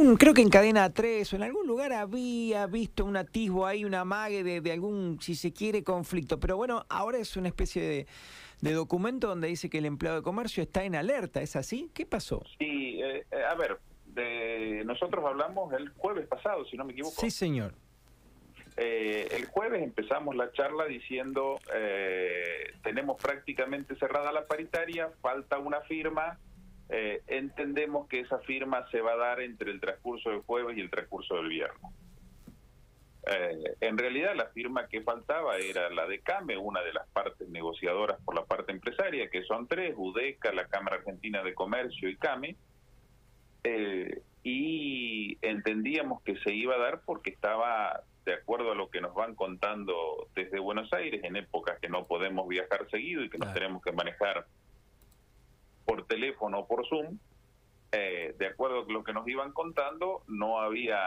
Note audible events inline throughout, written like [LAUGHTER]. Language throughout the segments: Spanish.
algún, creo que en cadena 3 o en algún lugar había visto un atisbo ahí, una mague de, de algún, si se quiere, conflicto. Pero bueno, ahora es una especie de, de documento donde dice que el empleado de comercio está en alerta. ¿Es así? ¿Qué pasó? Sí, eh, eh, a ver, de, nosotros hablamos el jueves pasado, si no me equivoco. Sí, señor. Eh, el jueves empezamos la charla diciendo eh, tenemos prácticamente cerrada la paritaria, falta una firma, eh, entendemos que esa firma se va a dar entre el transcurso del jueves y el transcurso del viernes. Eh, en realidad la firma que faltaba era la de CAME, una de las partes negociadoras por la parte empresaria, que son tres, UDECA, la Cámara Argentina de Comercio y CAME, eh, y entendíamos que se iba a dar porque estaba de acuerdo a lo que nos van contando desde Buenos Aires, en épocas que no podemos viajar seguido y que nos tenemos que manejar por teléfono o por Zoom, eh, de acuerdo a lo que nos iban contando, no había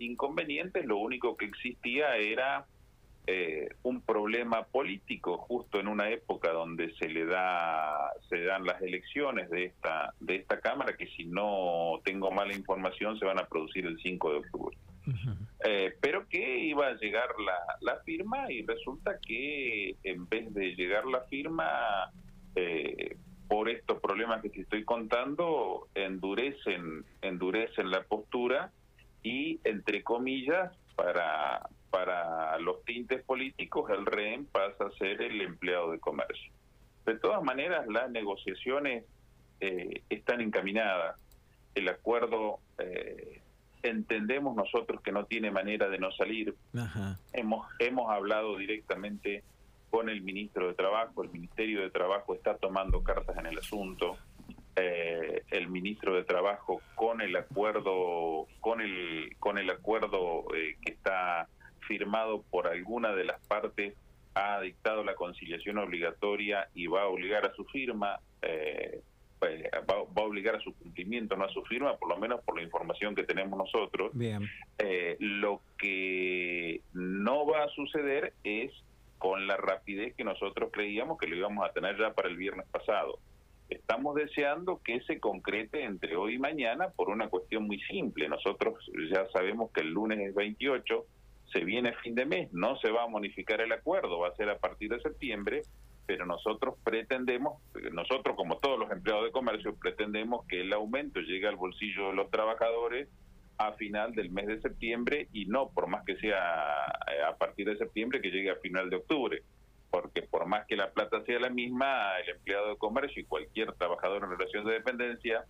inconvenientes, lo único que existía era eh, un problema político justo en una época donde se le da se dan las elecciones de esta de esta cámara que si no tengo mala información se van a producir el 5 de octubre. Eh, pero que iba a llegar la, la firma y resulta que en vez de llegar la firma, eh, por estos problemas que te estoy contando, endurecen, endurecen la postura y, entre comillas, para, para los tintes políticos, el rehén pasa a ser el empleado de comercio. De todas maneras, las negociaciones eh, están encaminadas. El acuerdo... Eh, entendemos nosotros que no tiene manera de no salir. Ajá. Hemos, hemos hablado directamente con el ministro de Trabajo, el Ministerio de Trabajo está tomando cartas en el asunto. Eh, el ministro de Trabajo con el acuerdo con el con el acuerdo eh, que está firmado por alguna de las partes ha dictado la conciliación obligatoria y va a obligar a su firma eh, eh, va, va a obligar a su cumplimiento, no a su firma, por lo menos por la información que tenemos nosotros. Bien. Eh, lo que no va a suceder es con la rapidez que nosotros creíamos que lo íbamos a tener ya para el viernes pasado. Estamos deseando que se concrete entre hoy y mañana por una cuestión muy simple. Nosotros ya sabemos que el lunes es 28, se viene fin de mes, no se va a modificar el acuerdo, va a ser a partir de septiembre, pero nosotros pretendemos, nosotros como todos los empleados de comercio, pretendemos que el aumento llegue al bolsillo de los trabajadores a final del mes de septiembre y no por más que sea eh, a partir de septiembre que llegue a final de octubre. Porque por más que la plata sea la misma el empleado de comercio y cualquier trabajador en relación de dependencia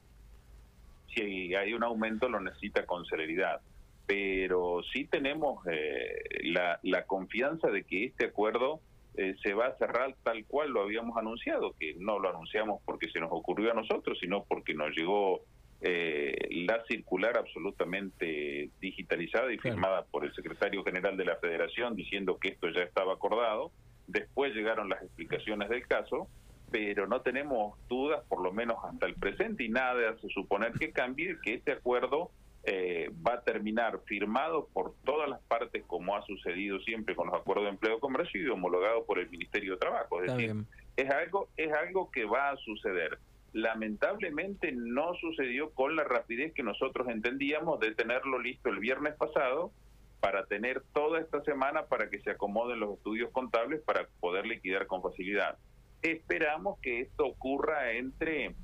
si hay un aumento lo necesita con celeridad. Pero sí tenemos eh, la, la confianza de que este acuerdo eh, se va a cerrar tal cual lo habíamos anunciado, que no lo anunciamos porque se nos ocurrió a nosotros, sino porque nos llegó eh, la circular absolutamente digitalizada y Claro. firmada por el secretario general de la Federación diciendo que esto ya estaba acordado. Después llegaron las explicaciones del caso, pero no tenemos dudas, por lo menos hasta el presente, y nada hace suponer que cambie, que este acuerdo eh, va a terminar firmado por todas las partes, como ha sucedido siempre con los acuerdos de empleo y comercio, y homologado por el Ministerio de Trabajo. Es Está decir, bien. es algo es algo que va a suceder. Lamentablemente no sucedió con la rapidez que nosotros entendíamos de tenerlo listo el viernes pasado para tener toda esta semana para que se acomoden los estudios contables para poder liquidar con facilidad. Esperamos que esto ocurra entre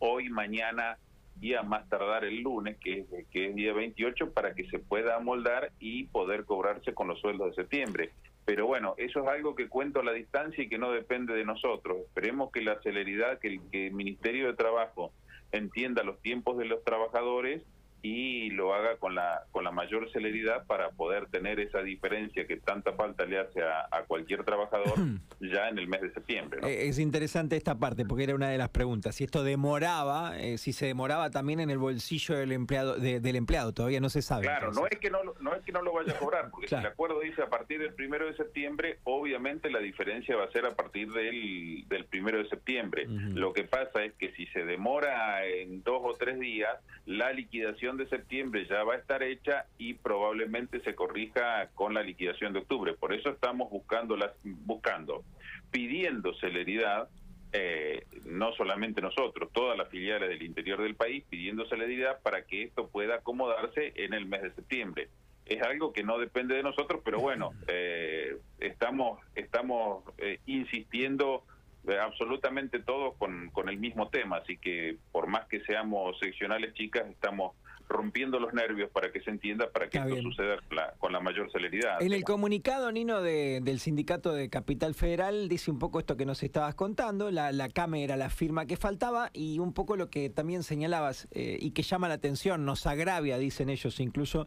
hoy, mañana y a más tardar el lunes, que es, que es día 28, para que se pueda amoldar y poder cobrarse con los sueldos de septiembre. Pero bueno, eso es algo que cuento a la distancia y que no depende de nosotros. Esperemos que la celeridad, que el, que el Ministerio de Trabajo entienda los tiempos de los trabajadores y lo haga con la con la mayor celeridad para poder tener esa diferencia que tanta falta le hace a, a cualquier trabajador [CLEARS THROAT] ya en el mes de septiembre. ¿no? Eh, Es interesante esta parte porque era una de las preguntas. Si esto demoraba, eh, si se demoraba también en el bolsillo del empleado, de- del empleado, todavía no se sabe. Claro, no es que no, lo- no es que no lo vaya a cobrar, porque Claro. si el acuerdo dice a partir del primero de septiembre, obviamente la diferencia va a ser a partir del, del primero de septiembre. Lo que pasa es que si se demora en dos o tres días, la liquidación de septiembre ya va a estar hecha y probablemente se corrija con la liquidación de octubre. Por eso estamos buscando, las, buscando pidiendo celeridad eh, no solamente nosotros, todas las filiales del interior del país pidiendo celeridad para que esto pueda acomodarse en el mes de septiembre. Es algo que no depende de nosotros, pero bueno, [LAUGHS] eh, estamos, estamos eh, insistiendo absolutamente todos con, con el mismo tema, así que por más que seamos seccionales chicas, estamos rompiendo los nervios para que se entienda, para que esto suceda con la, mayor celeridad. En el comunicado, Nino, del Sindicato de Capital Federal, dice un poco esto que nos estabas contando, la, la CAME era la firma que faltaba y un poco lo que también señalabas eh, y que llama la atención, nos agravia, dicen ellos incluso,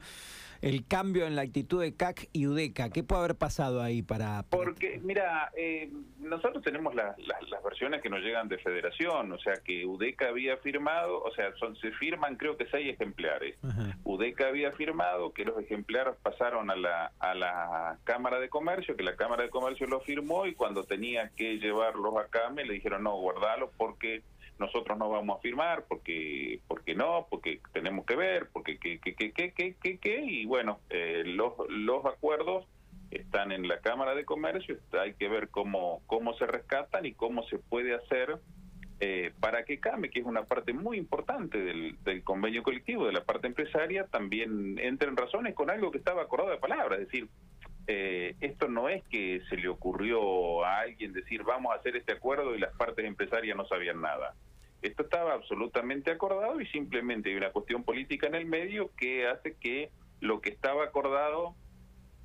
el cambio en la actitud de CAC y UDECA. ¿Qué puede haber pasado ahí para...? Porque, mira, eh, nosotros tenemos las versiones que nos llegan de federación, o sea que UDECA había firmado, o sea, son, se firman creo que seis ejemplares. UDECA había firmado que los ejemplares pasaron a la, a la Cámara de Comercio, que la Cámara de Comercio lo firmó y cuando tenía que llevarlos acá me le dijeron, no, guardalo porque nosotros no vamos a firmar porque porque no, porque tenemos que ver, porque que que que que que que, y bueno, eh, los los acuerdos están en la Cámara de Comercio, hay que ver cómo cómo se rescatan y cómo se puede hacer eh, para que CAME, que es una parte muy importante del, del, convenio colectivo, de la parte empresaria, también entre en razones con algo que estaba acordado de palabra, es decir, eh, esto no es que se le ocurrió a alguien decir vamos a hacer este acuerdo y las partes empresarias no sabían nada. Esto estaba absolutamente acordado y simplemente hay una cuestión política en el medio que hace que lo que estaba acordado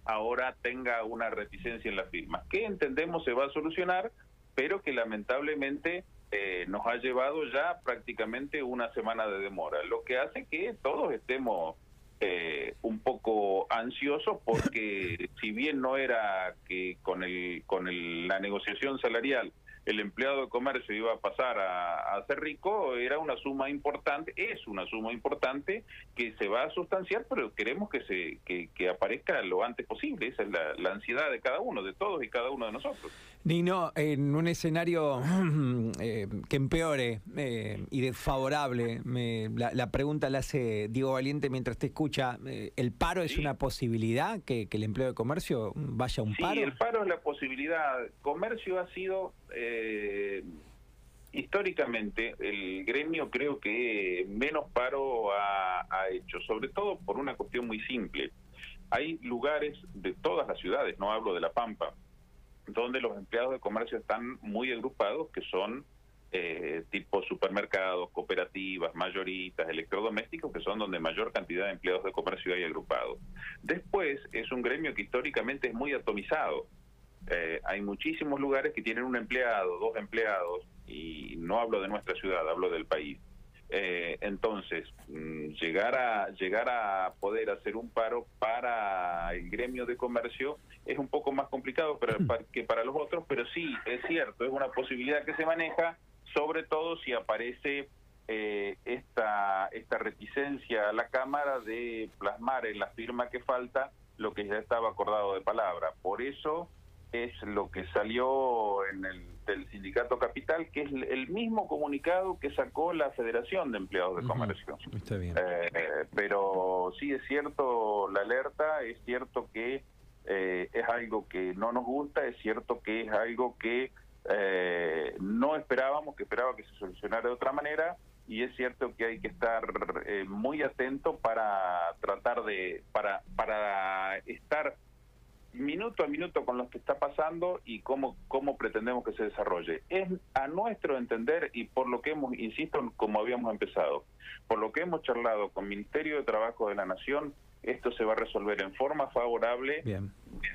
ahora tenga una reticencia en la firma, que entendemos se va a solucionar, pero que lamentablemente eh, nos ha llevado ya prácticamente una semana de demora, lo que hace que todos estemos eh, un poco ansiosos porque [LAUGHS] si bien no era que con el con el, la negociación salarial el empleado de comercio iba a pasar a, ser rico, era una suma importante, es una suma importante que se va a sustanciar, pero queremos que se que, aparezca lo antes posible. Esa es la, ansiedad de cada uno, de todos y cada uno de nosotros. Nino, en un escenario [CLEARS THROAT] eh, que empeore eh, y desfavorable, me, la, pregunta la hace Diego Valiente mientras te escucha. Eh, ¿El paro es una posibilidad que, el empleo de comercio vaya a un paro? Sí, el paro es la posibilidad. Comercio ha sido eh, históricamente el gremio creo que menos paro ha, hecho, sobre todo por una cuestión muy simple. Hay lugares de todas las ciudades, no hablo de La Pampa, donde los empleados de comercio están muy agrupados, que son eh, tipo supermercados, cooperativas, mayoritas, electrodomésticos, que son donde mayor cantidad de empleados de comercio hay agrupados. Después es un gremio que históricamente es muy atomizado. Eh, hay muchísimos lugares que tienen un empleado, dos empleados, y no hablo de nuestra ciudad, hablo del país. Eh, entonces, mm, llegar a llegar a poder hacer un paro para el gremio de comercio es un poco más complicado pero, [CLEARS THROAT] que para los otros, pero sí, es cierto, es una posibilidad que se maneja, sobre todo si aparece eh, esta, esta reticencia a la Cámara de plasmar en la firma que falta lo que ya estaba acordado de palabra. Por eso es lo que salió en el del sindicato capital, que es el mismo comunicado que sacó la Federación de Empleados de Comercio. Está bien. Eh, pero sí es cierto la alerta, es cierto que eh, es algo que no nos gusta, es cierto que es algo que eh, no esperábamos, que esperaba que se solucionara de otra manera, y es cierto que hay que estar muy atento para tratar de, para, para estar minuto a minuto con lo que está pasando y cómo, cómo pretendemos que se desarrolle. Es a nuestro entender y por lo que hemos, insisto, como habíamos empezado, por lo que hemos charlado con Ministerio de Trabajo de la Nación, esto se va a resolver en forma favorable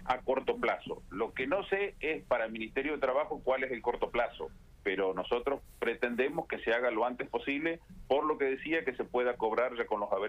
a corto plazo. Lo que no sé es para el Ministerio de Trabajo cuál es el corto plazo, pero nosotros pretendemos que se haga lo antes posible, por lo que decía que se pueda cobrar ya con los haberes